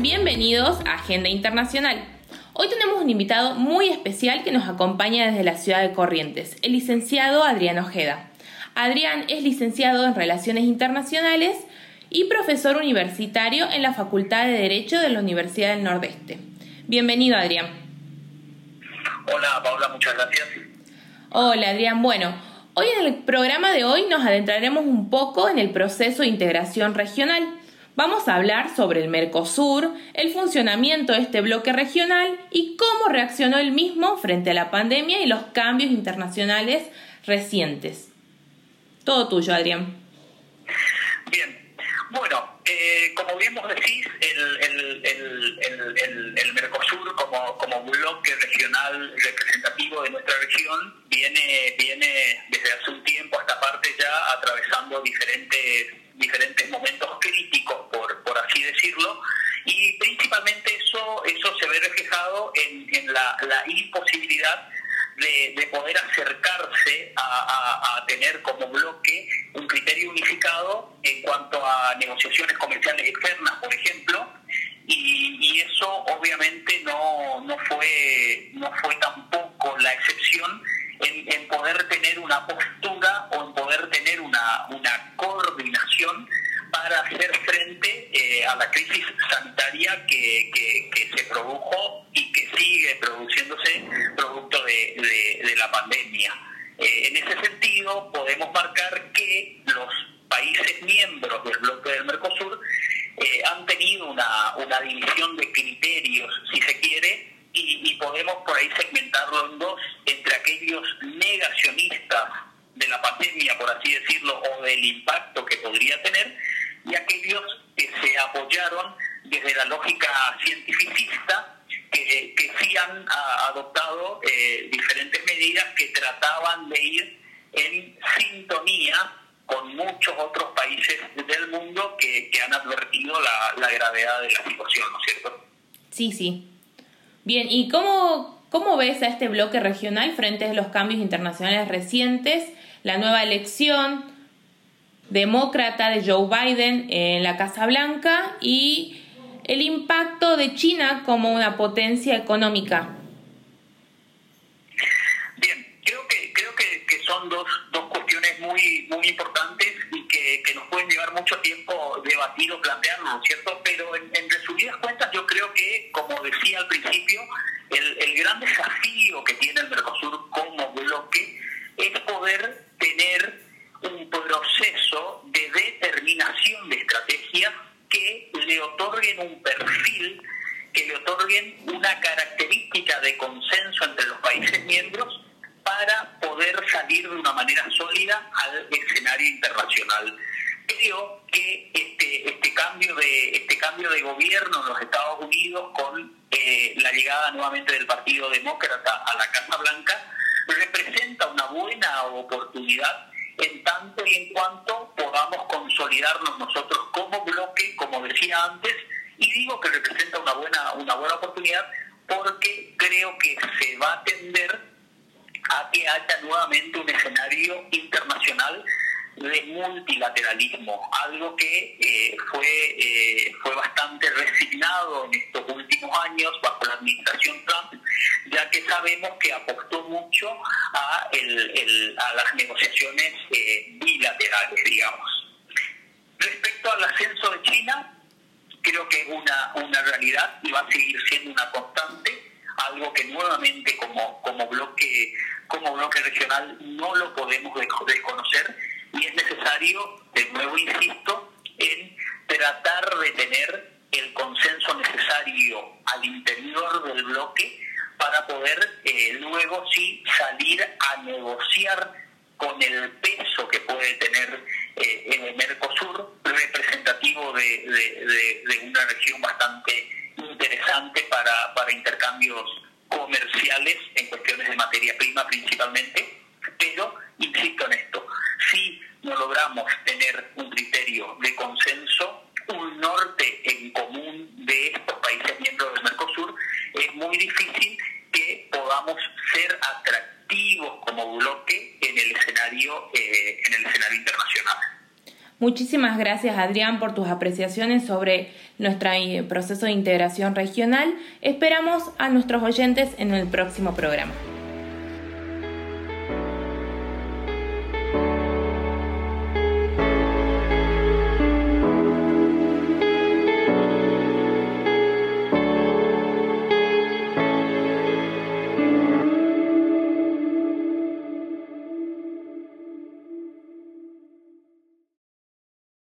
bienvenidos a Agenda Internacional. Hoy tenemos un invitado muy especial que nos acompaña desde la ciudad de Corrientes, el licenciado Adrián Ojeda. Adrián es licenciado en Relaciones Internacionales y profesor universitario en la Facultad de Derecho de la Universidad del Nordeste. Bienvenido, Adrián. Hola, Paula, muchas gracias. Hola, Adrián. Bueno, hoy en el programa de hoy nos adentraremos un poco en el proceso de integración regional. Vamos a hablar sobre el Mercosur, el funcionamiento de este bloque regional y cómo reaccionó el mismo frente a la pandemia y los cambios internacionales recientes. Todo tuyo, Adrián. Bien, bueno, eh, como bien vos decís, el, Mercosur como, como bloque regional representativo de nuestra región viene, viene desde hace un tiempo a esta parte ya atravesando diferentes, diferentes momentos críticos, por, por así decirlo, y principalmente eso, eso se ve reflejado en, en la, imposibilidad de, poder acercarse a, tener como bloque un criterio unificado en cuanto a negociaciones comerciales externas, por ejemplo, y, eso obviamente no, no, fue, no fue tampoco la excepción en, poder tener una postura o en poder tener una, una coordinación para hacer frente eh, a la crisis sanitaria que, que, se produjo de, la pandemia. Eh, en ese sentido, podemos marcar que los países miembros del bloque del Mercosur eh, han tenido una, una división de criterios, si se quiere, y, y podemos por ahí segmentarlo en dos, entre aquellos negacionistas de la pandemia, por así decirlo, o del impacto que podría tener, y aquellos que se apoyaron desde la lógica cientificista, que, que sí han adoptado eh, diferentes medidas que trataban de ir en sintonía con muchos otros países del mundo que, han advertido la, gravedad de la situación, ¿no es cierto? Sí, sí. Bien, ¿y cómo, cómo ves a este bloque regional frente a los cambios internacionales recientes, la nueva elección? demócrata de Joe Biden en la Casa Blanca y el impacto de China como una potencia económica. Bien, creo que, creo que, son dos, dos cuestiones muy, muy importantes y que, nos pueden llevar mucho tiempo debatir o plantearlo, ¿no es cierto? Pero en, resumidas cuentas yo creo que, como decía al principio, el, el gran desafío que tiene el Mercosur como bloque es poder tener un proceso de determinación de estrategias que le otorguen un perfil, que le otorguen una característica de consenso entre los países miembros para poder salir de una manera sólida al escenario internacional. Creo que este, este, cambio, de, este cambio de gobierno en los Estados Unidos con eh, la llegada nuevamente del Partido Demócrata a la Casa Blanca representa una buena oportunidad en tanto y en cuanto podamos consolidarnos nosotros como bloque, como decía antes, y digo que representa una buena, una buena oportunidad porque creo que se va a tender a que haya nuevamente un escenario internacional de multilateralismo, algo que eh, fue, eh, fue bastante resignado en estos últimos años bajo la administración Trump, ya que sabemos que apostó mucho a, a las negociaciones eh, bilaterales, digamos. Respecto al ascenso de China, creo que es una, una realidad y va a seguir siendo una constante, algo que nuevamente como, como, bloque, como bloque regional no lo podemos desconocer y es necesario, de nuevo insisto, en tratar de tener el consenso necesario al interior del bloque para poder eh, luego sí salir a negociar con el peso que puede tener eh, el Mercosur, de, una región bastante interesante para, para intercambios comerciales en cuestiones de materia prima principalmente, pero insisto en esto, si no logramos tener un criterio de consenso, un norte en común de estos países miembros del Mercosur, es muy difícil que podamos ser atractivos como bloque en el escenario, eh, en el escenario internacional. Muchísimas gracias Adrián por tus apreciaciones sobre nuestro eh, proceso de integración regional. Esperamos a nuestros oyentes en el próximo programa.